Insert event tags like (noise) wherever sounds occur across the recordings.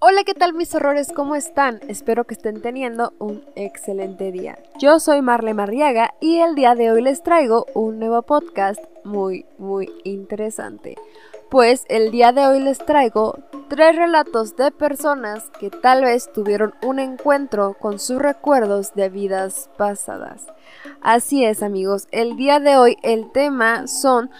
Hola, ¿qué tal mis horrores? ¿Cómo están? Espero que estén teniendo un excelente día. Yo soy Marle Marriaga y el día de hoy les traigo un nuevo podcast muy, muy interesante. Pues el día de hoy les traigo tres relatos de personas que tal vez tuvieron un encuentro con sus recuerdos de vidas pasadas. Así es amigos, el día de hoy el tema son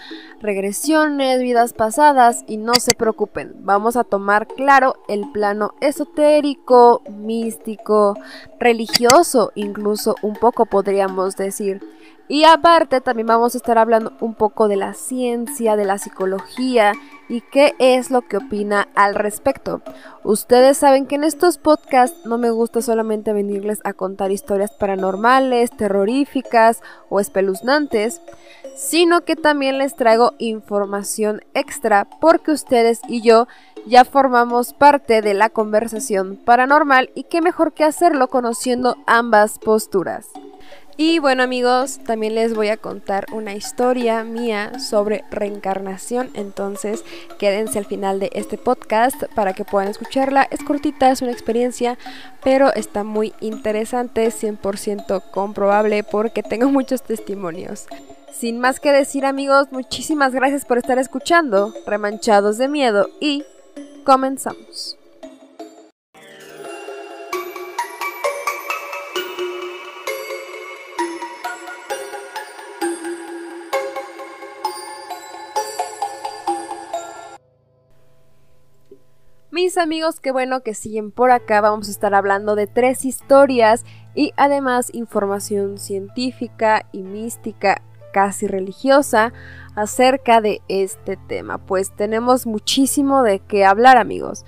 regresiones, vidas pasadas y no se preocupen, vamos a tomar claro el plano esotérico, místico, religioso, incluso un poco podríamos decir. Y aparte también vamos a estar hablando un poco de la ciencia, de la psicología y qué es lo que opina al respecto. Ustedes saben que en estos podcasts no me gusta solamente venirles a contar historias paranormales, terroríficas o espeluznantes, sino que también les traigo información extra porque ustedes y yo ya formamos parte de la conversación paranormal y qué mejor que hacerlo conociendo ambas posturas. Y bueno amigos, también les voy a contar una historia mía sobre reencarnación, entonces quédense al final de este podcast para que puedan escucharla. Es cortita, es una experiencia, pero está muy interesante, 100% comprobable porque tengo (laughs) muchos testimonios. Sin más que decir amigos, muchísimas gracias por estar escuchando Remanchados de Miedo y comenzamos. Amigos, qué bueno que siguen por acá. Vamos a estar hablando de tres historias y además información científica y mística, casi religiosa, acerca de este tema. Pues tenemos muchísimo de qué hablar, amigos.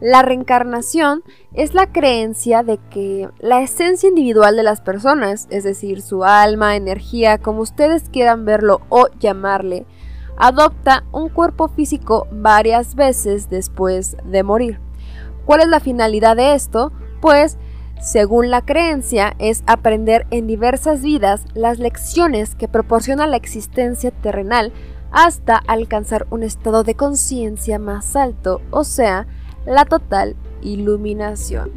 La reencarnación es la creencia de que la esencia individual de las personas, es decir, su alma, energía, como ustedes quieran verlo o llamarle, adopta un cuerpo físico varias veces después de morir. ¿Cuál es la finalidad de esto? Pues, según la creencia, es aprender en diversas vidas las lecciones que proporciona la existencia terrenal hasta alcanzar un estado de conciencia más alto, o sea, la total iluminación.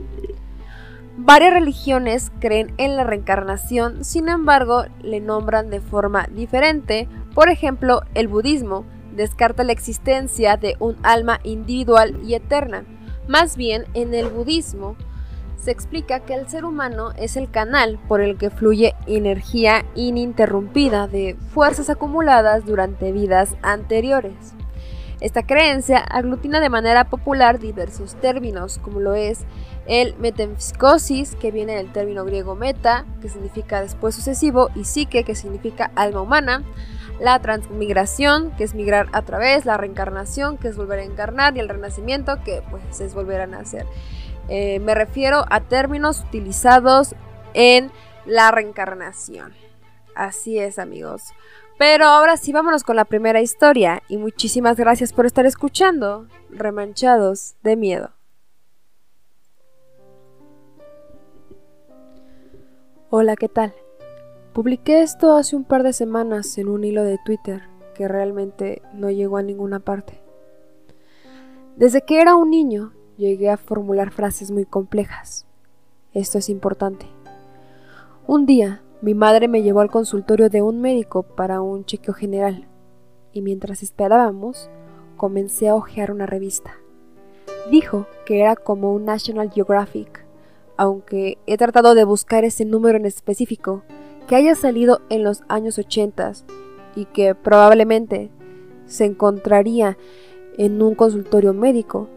Varias religiones creen en la reencarnación, sin embargo, le nombran de forma diferente. Por ejemplo, el budismo descarta la existencia de un alma individual y eterna. Más bien, en el budismo se explica que el ser humano es el canal por el que fluye energía ininterrumpida de fuerzas acumuladas durante vidas anteriores. Esta creencia aglutina de manera popular diversos términos, como lo es el metempsicosis, que viene del término griego meta, que significa después sucesivo, y psique, que significa alma humana, la transmigración, que es migrar a través, la reencarnación, que es volver a encarnar, y el renacimiento, que pues es volver a nacer. Eh, me refiero a términos utilizados en la reencarnación. Así es, amigos. Pero ahora sí, vámonos con la primera historia y muchísimas gracias por estar escuchando Remanchados de Miedo. Hola, ¿qué tal? Publiqué esto hace un par de semanas en un hilo de Twitter que realmente no llegó a ninguna parte. Desde que era un niño llegué a formular frases muy complejas. Esto es importante. Un día mi madre me llevó al consultorio de un médico para un chequeo general, y mientras esperábamos, comencé a hojear una revista. Dijo que era como un National Geographic, aunque he tratado de buscar ese número en específico, que haya salido en los años 80 y que probablemente se encontraría en un consultorio médico.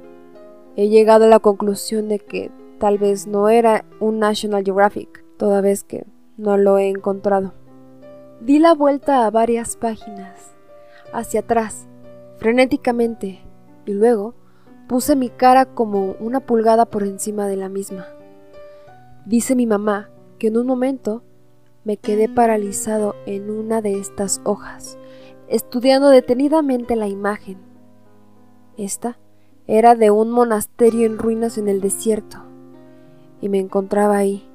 He llegado a la conclusión de que tal vez no era un National Geographic, toda vez que no lo he encontrado. Di la vuelta a varias páginas, hacia atrás, frenéticamente, y luego puse mi cara como una pulgada por encima de la misma. Dice mi mamá que en un momento me quedé paralizado en una de estas hojas, estudiando detenidamente la imagen. Esta era de un monasterio en ruinas en el desierto, y me encontraba ahí,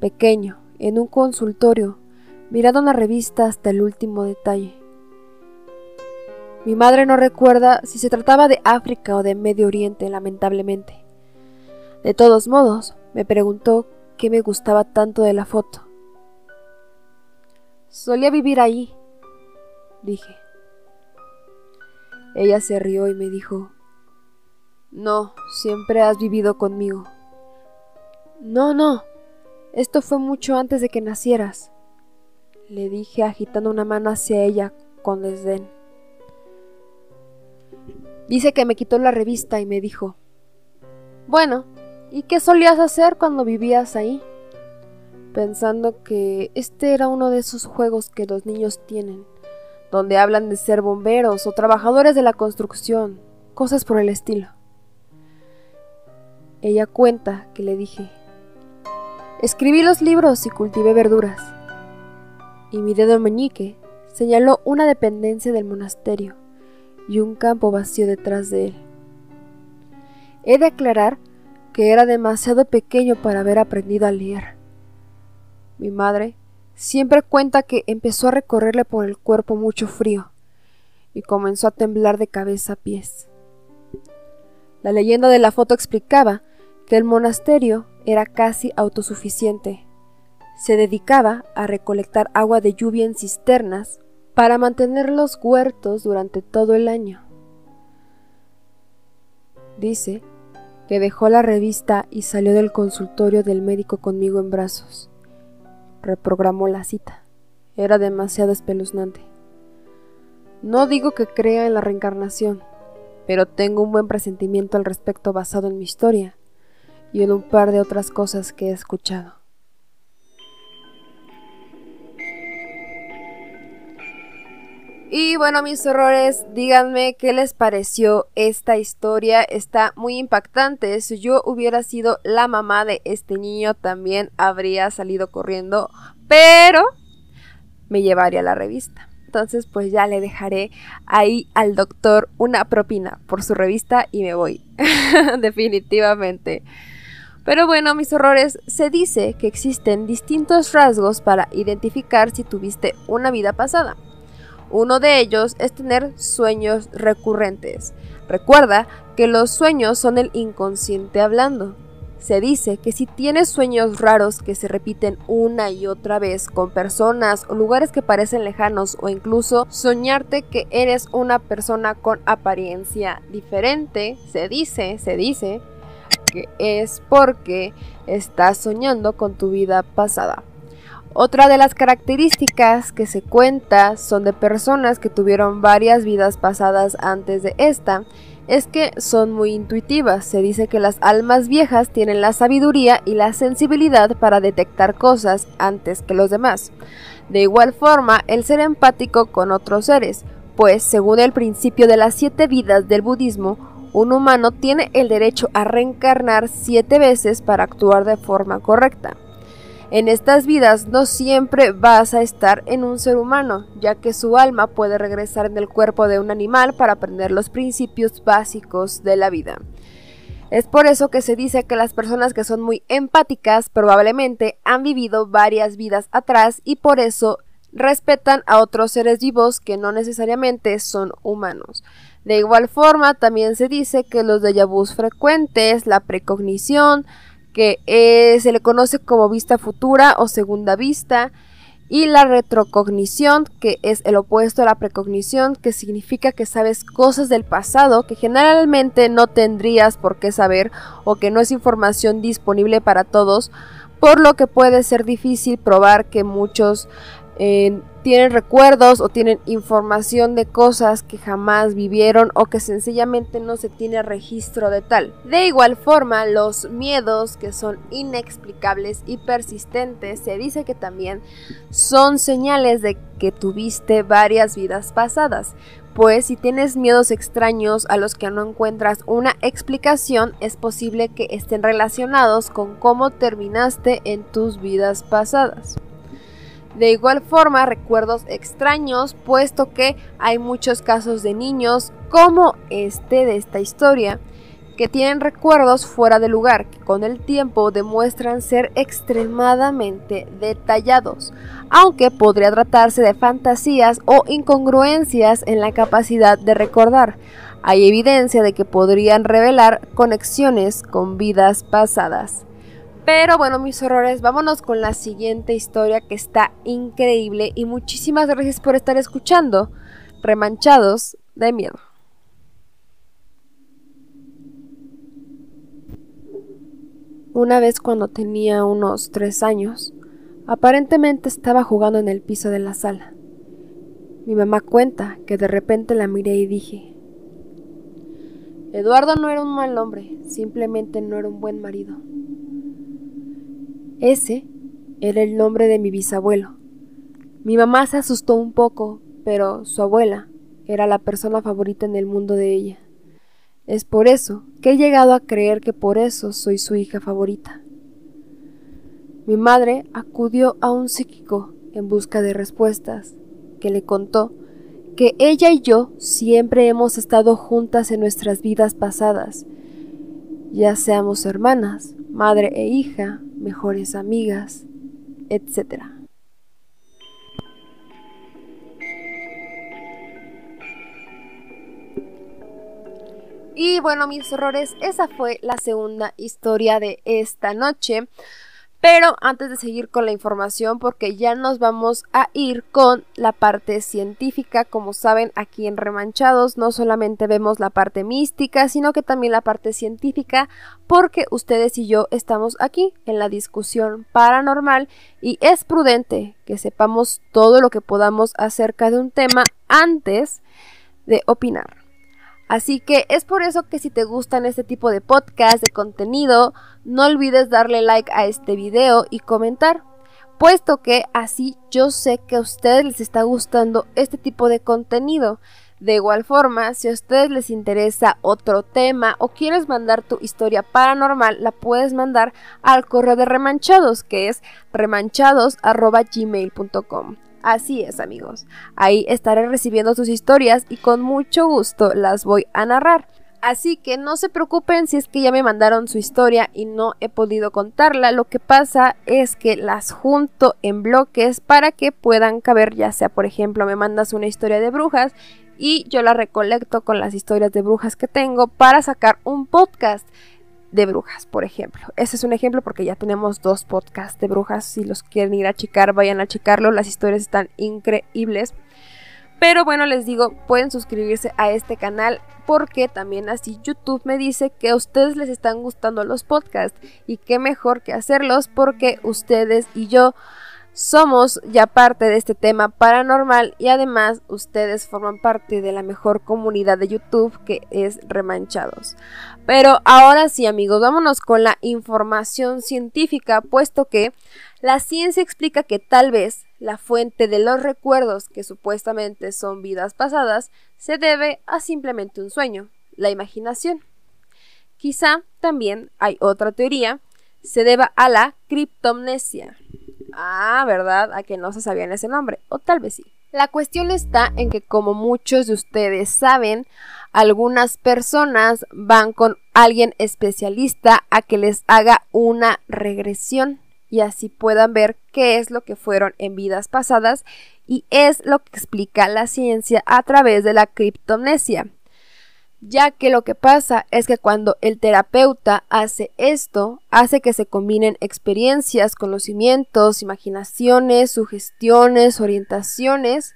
pequeño, en un consultorio, mirando una revista hasta el último detalle. Mi madre no recuerda si se trataba de África o de Medio Oriente, lamentablemente, De todos modos, me preguntó qué me gustaba tanto de la foto. Solía vivir ahí, dije. Ella se rió y me dijo, No, siempre has vivido conmigo. No, no, esto fue mucho antes de que nacieras, le dije agitando una mano hacia ella con desdén. Dice que me quitó la revista y me dijo, Bueno, ¿y qué solías hacer cuando vivías ahí? Pensando que este era uno de esos juegos que los niños tienen, donde hablan de ser bomberos o trabajadores de la construcción, cosas por el estilo. Ella cuenta que le dije, escribí los libros y cultivé verduras. Y mi dedo meñique señaló una dependencia del monasterio y un campo vacío detrás de él. He de aclarar que era demasiado pequeño para haber aprendido a leer. Mi madre siempre cuenta que empezó a recorrerle por el cuerpo mucho frío y comenzó a temblar de cabeza a pies. La leyenda de la foto explicaba que el monasterio era casi autosuficiente. Se dedicaba a recolectar agua de lluvia en cisternas para mantener los huertos durante todo el año. Dice que dejó la revista y salió del consultorio del médico conmigo en brazos. Reprogramó la cita. Era demasiado espeluznante. No digo que crea en la reencarnación, pero tengo un buen presentimiento al respecto basado en mi historia y en un par de otras cosas que he escuchado. Y bueno, mis horrores, díganme qué les pareció esta historia. Está muy impactante. Si yo hubiera sido la mamá de este niño, también habría salido corriendo. Pero me llevaría la revista. Entonces, pues ya le dejaré ahí al doctor una propina por su revista y me voy. (laughs) Definitivamente. Pero bueno, mis horrores, se dice que existen distintos rasgos para identificar si tuviste una vida pasada. Uno de ellos es tener sueños recurrentes. Recuerda que los sueños son el inconsciente hablando. Se dice que si tienes sueños raros que se repiten una y otra vez con personas o lugares que parecen lejanos o incluso soñarte que eres una persona con apariencia diferente, se dice, se dice que es porque estás soñando con tu vida pasada. Otra de las características que se cuenta son de personas que tuvieron varias vidas pasadas antes de esta, es que son muy intuitivas. Se dice que las almas viejas tienen la sabiduría y la sensibilidad para detectar cosas antes que los demás. De igual forma, el ser empático con otros seres, pues según el principio de las siete vidas del budismo, un humano tiene el derecho a reencarnar siete veces para actuar de forma correcta. En estas vidas no siempre vas a estar en un ser humano, ya que su alma puede regresar en el cuerpo de un animal para aprender los principios básicos de la vida. Es por eso que se dice que las personas que son muy empáticas probablemente han vivido varias vidas atrás y por eso respetan a otros seres vivos que no necesariamente son humanos. De igual forma, también se dice que los déjà frecuentes, la precognición, que eh, se le conoce como vista futura o segunda vista, y la retrocognición, que es el opuesto a la precognición, que significa que sabes cosas del pasado que generalmente no tendrías por qué saber o que no es información disponible para todos, por lo que puede ser difícil probar que muchos eh, tienen recuerdos o tienen información de cosas que jamás vivieron o que sencillamente no se tiene registro de tal. De igual forma, los miedos que son inexplicables y persistentes se dice que también son señales de que tuviste varias vidas pasadas. Pues si tienes miedos extraños a los que no encuentras una explicación, es posible que estén relacionados con cómo terminaste en tus vidas pasadas. De igual forma, recuerdos extraños, puesto que hay muchos casos de niños, como este de esta historia, que tienen recuerdos fuera de lugar, que con el tiempo demuestran ser extremadamente detallados, aunque podría tratarse de fantasías o incongruencias en la capacidad de recordar. Hay evidencia de que podrían revelar conexiones con vidas pasadas. Pero bueno, mis horrores, vámonos con la siguiente historia que está increíble y muchísimas gracias por estar escuchando. Remanchados de miedo. Una vez cuando tenía unos tres años, aparentemente estaba jugando en el piso de la sala. Mi mamá cuenta que de repente la miré y dije, Eduardo no era un mal hombre, simplemente no era un buen marido. Ese era el nombre de mi bisabuelo. Mi mamá se asustó un poco, pero su abuela era la persona favorita en el mundo de ella. Es por eso que he llegado a creer que por eso soy su hija favorita. Mi madre acudió a un psíquico en busca de respuestas, que le contó que ella y yo siempre hemos estado juntas en nuestras vidas pasadas, ya seamos hermanas, madre e hija, mejores amigas, etc. Y bueno, mis horrores, esa fue la segunda historia de esta noche. Pero antes de seguir con la información, porque ya nos vamos a ir con la parte científica, como saben, aquí en Remanchados no solamente vemos la parte mística, sino que también la parte científica, porque ustedes y yo estamos aquí en la discusión paranormal y es prudente que sepamos todo lo que podamos acerca de un tema antes de opinar. Así que es por eso que si te gustan este tipo de podcast, de contenido, no olvides darle like a este video y comentar, puesto que así yo sé que a ustedes les está gustando este tipo de contenido. De igual forma, si a ustedes les interesa otro tema o quieres mandar tu historia paranormal, la puedes mandar al correo de remanchados, que es remanchados.gmail.com. Así es, amigos. Ahí estaré recibiendo sus historias y con mucho gusto las voy a narrar. Así que no se preocupen si es que ya me mandaron su historia y no he podido contarla. Lo que pasa es que las junto en bloques para que puedan caber, ya sea por ejemplo me mandas una historia de brujas y yo la recolecto con las historias de brujas que tengo para sacar un podcast de brujas, por ejemplo. Ese es un ejemplo porque ya tenemos dos podcasts de brujas. Si los quieren ir a checar, vayan a checarlo. Las historias están increíbles. Pero bueno, les digo, pueden suscribirse a este canal porque también así YouTube me dice que a ustedes les están gustando los podcasts. Y qué mejor que hacerlos porque ustedes y yo somos ya parte de este tema paranormal y además ustedes forman parte de la mejor comunidad de YouTube que es Remanchados. Pero ahora sí amigos, vámonos con la información científica, puesto que la ciencia explica que tal vez la fuente de los recuerdos que supuestamente son vidas pasadas se debe a simplemente un sueño, la imaginación. Quizá también hay otra teoría, se deba a la criptomnesia. Ah, ¿verdad? A que no se sabían ese nombre. O tal vez sí. La cuestión está en que como muchos de ustedes saben, algunas personas van con alguien especialista a que les haga una regresión y así puedan ver qué es lo que fueron en vidas pasadas y es lo que explica la ciencia a través de la criptomnesia ya que lo que pasa es que cuando el terapeuta hace esto, hace que se combinen experiencias, conocimientos, imaginaciones, sugestiones, orientaciones,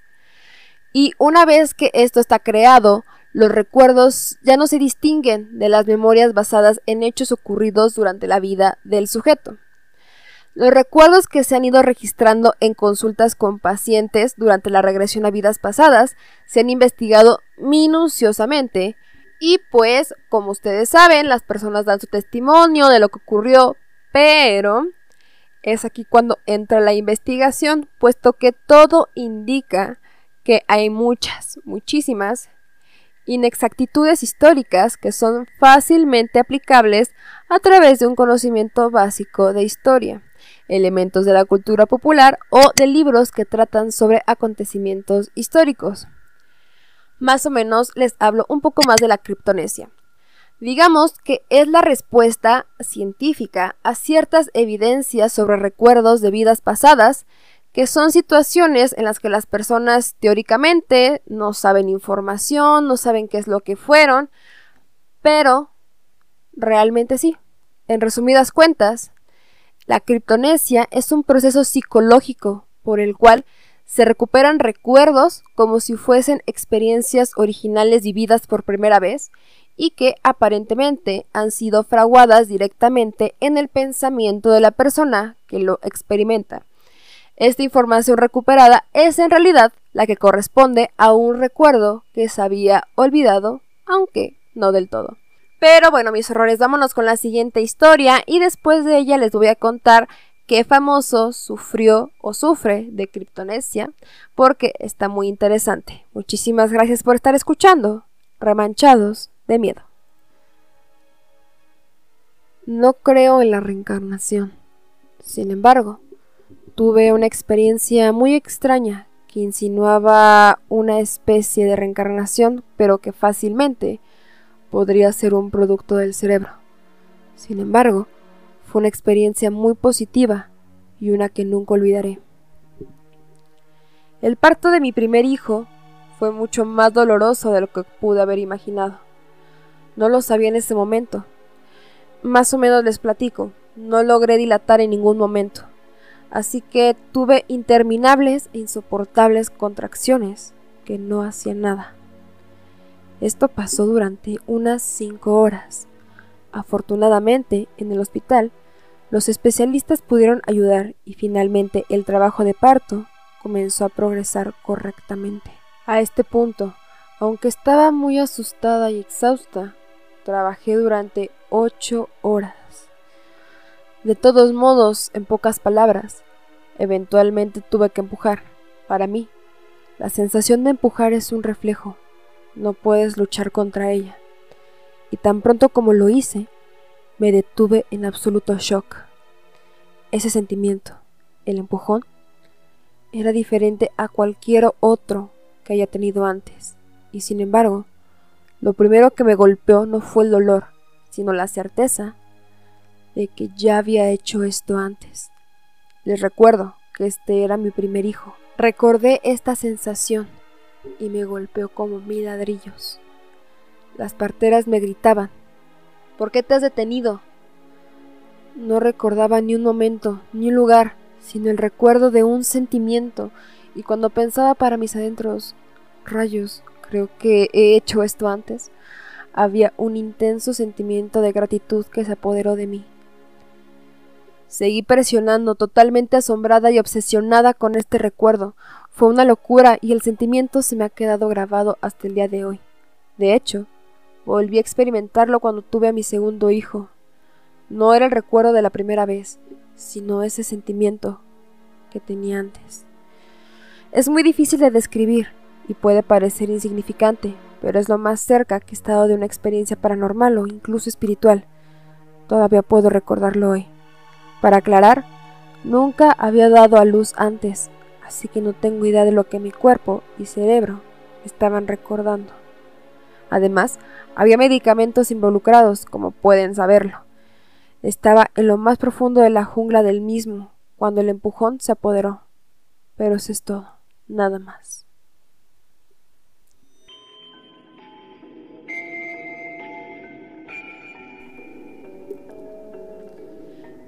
y una vez que esto está creado, los recuerdos ya no se distinguen de las memorias basadas en hechos ocurridos durante la vida del sujeto. Los recuerdos que se han ido registrando en consultas con pacientes durante la regresión a vidas pasadas se han investigado minuciosamente y pues, como ustedes saben, las personas dan su testimonio de lo que ocurrió, pero es aquí cuando entra la investigación, puesto que todo indica que hay muchas, muchísimas inexactitudes históricas que son fácilmente aplicables a través de un conocimiento básico de historia, elementos de la cultura popular o de libros que tratan sobre acontecimientos históricos más o menos les hablo un poco más de la criptonesia. Digamos que es la respuesta científica a ciertas evidencias sobre recuerdos de vidas pasadas que son situaciones en las que las personas teóricamente no saben información, no saben qué es lo que fueron, pero realmente sí. En resumidas cuentas, la criptonesia es un proceso psicológico por el cual se recuperan recuerdos como si fuesen experiencias originales vividas por primera vez y que aparentemente han sido fraguadas directamente en el pensamiento de la persona que lo experimenta. Esta información recuperada es en realidad la que corresponde a un recuerdo que se había olvidado, aunque no del todo. Pero bueno, mis errores, vámonos con la siguiente historia y después de ella les voy a contar qué famoso sufrió o sufre de criptonesia, porque está muy interesante. Muchísimas gracias por estar escuchando. Remanchados de miedo. No creo en la reencarnación. Sin embargo, tuve una experiencia muy extraña que insinuaba una especie de reencarnación, pero que fácilmente podría ser un producto del cerebro. Sin embargo, fue una experiencia muy positiva y una que nunca olvidaré. El parto de mi primer hijo fue mucho más doloroso de lo que pude haber imaginado. No lo sabía en ese momento. Más o menos les platico, no logré dilatar en ningún momento así que tuve interminables e insoportables contracciones que no hacían nada. Esto pasó durante unas cinco horas. Afortunadamente, en el hospital, los especialistas pudieron ayudar y finalmente el trabajo de parto comenzó a progresar correctamente. A este punto, aunque estaba muy asustada y exhausta, trabajé durante ocho horas. De todos modos, en pocas palabras, eventualmente tuve que empujar. Para mí, la sensación de empujar es un reflejo. No puedes luchar contra ella. Y tan pronto como lo hice, me detuve en absoluto shock. Ese sentimiento, el empujón, era diferente a cualquier otro que haya tenido antes. Y sin embargo, lo primero que me golpeó no fue el dolor, sino la certeza de que ya había hecho esto antes. Les recuerdo que este era mi primer hijo. Recordé esta sensación y me golpeó como mil ladrillos. Las parteras me gritaban, ¿por qué te has detenido? No recordaba ni un momento, ni un lugar, sino el recuerdo de un sentimiento, y cuando pensaba para mis adentros, rayos, creo que he hecho esto antes, había un intenso sentimiento de gratitud que se apoderó de mí. Seguí presionando, totalmente asombrada y obsesionada con este recuerdo. Fue una locura y el sentimiento se me ha quedado grabado hasta el día de hoy. De hecho, volví a experimentarlo cuando tuve a mi segundo hijo. No era el recuerdo de la primera vez, sino ese sentimiento que tenía antes. Es muy difícil de describir y puede parecer insignificante, pero es lo más cerca que he estado de una experiencia paranormal o incluso espiritual. Todavía puedo recordarlo hoy. Para aclarar, nunca había dado a luz antes, así que no tengo idea de lo que mi cuerpo y cerebro estaban recordando. Además, había medicamentos involucrados, como pueden saberlo. Estaba en lo más profundo de la jungla del mismo, cuando el empujón se apoderó. Pero eso es todo, nada más.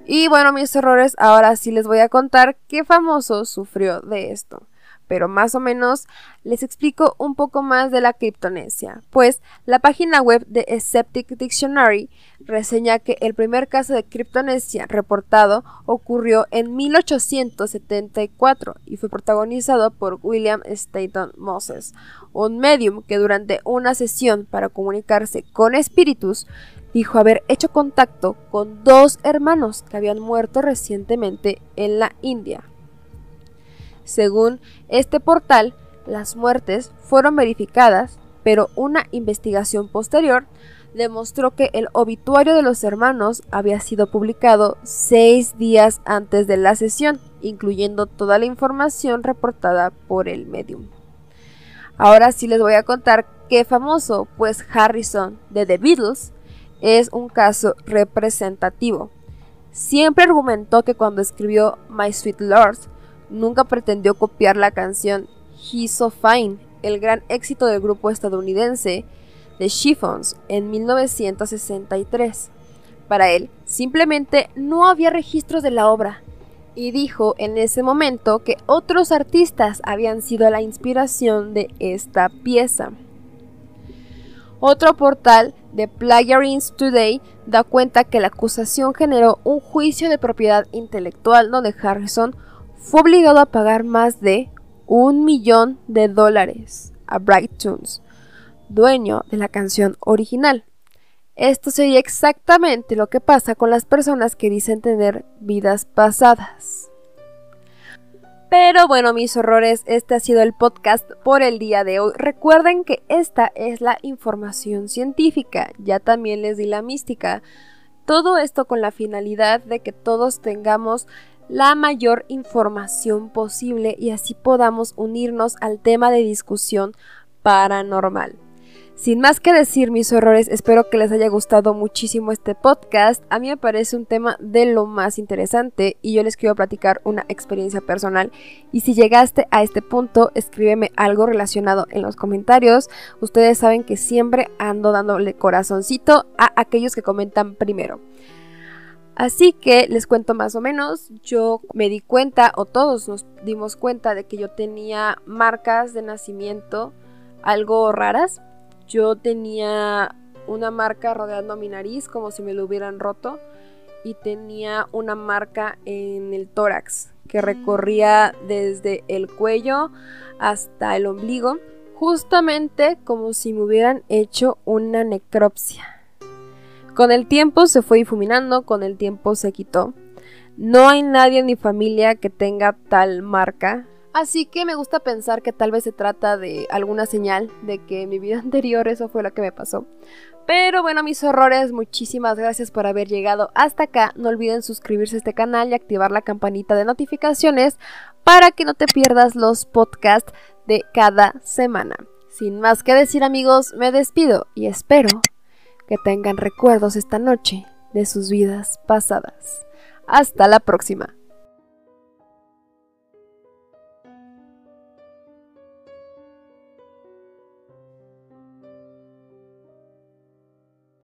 Y bueno, mis errores, ahora sí les voy a contar qué famoso sufrió de esto. Pero más o menos les explico un poco más de la criptonesia, pues la página web de Sceptic Dictionary reseña que el primer caso de criptonesia reportado ocurrió en 1874 y fue protagonizado por William Staton Moses, un medium que durante una sesión para comunicarse con espíritus dijo haber hecho contacto con dos hermanos que habían muerto recientemente en la India. Según este portal, las muertes fueron verificadas, pero una investigación posterior demostró que el obituario de los hermanos había sido publicado seis días antes de la sesión, incluyendo toda la información reportada por el medium. Ahora sí les voy a contar qué famoso, pues Harrison de The Beatles es un caso representativo. Siempre argumentó que cuando escribió My Sweet Lord nunca pretendió copiar la canción He's So Fine, el gran éxito del grupo estadounidense The Chiffons en 1963. Para él, simplemente no había registros de la obra, y dijo en ese momento que otros artistas habían sido la inspiración de esta pieza. Otro portal de Plagiarism Today da cuenta que la acusación generó un juicio de propiedad intelectual donde Harrison fue obligado a pagar más de un millón de dólares a Bright Tunes, dueño de la canción original. Esto sería exactamente lo que pasa con las personas que dicen tener vidas pasadas. Pero bueno, mis horrores, este ha sido el podcast por el día de hoy. Recuerden que esta es la información científica, ya también les di la mística. Todo esto con la finalidad de que todos tengamos la mayor información posible y así podamos unirnos al tema de discusión paranormal. Sin más que decir mis horrores, espero que les haya gustado muchísimo este podcast. A mí me parece un tema de lo más interesante y yo les quiero platicar una experiencia personal. Y si llegaste a este punto, escríbeme algo relacionado en los comentarios. Ustedes saben que siempre ando dándole corazoncito a aquellos que comentan primero. Así que les cuento más o menos, yo me di cuenta, o todos nos dimos cuenta de que yo tenía marcas de nacimiento algo raras yo tenía una marca rodeando mi nariz como si me lo hubieran roto y tenía una marca en el tórax que recorría desde el cuello hasta el ombligo, justamente como si me hubieran hecho una necropsia. Con el tiempo se fue difuminando, con el tiempo se quitó. No hay nadie en mi familia que tenga tal marca, Así que me gusta pensar que tal vez se trata de alguna señal de que en mi vida (laughs) anterior eso fue lo que me pasó. Pero bueno, mis horrores, muchísimas gracias por haber llegado hasta acá. No olviden suscribirse a este canal y activar la campanita de notificaciones para que no te pierdas los podcasts de cada semana. Sin más que decir amigos, me despido y espero que tengan recuerdos esta noche de sus vidas pasadas. Hasta la próxima.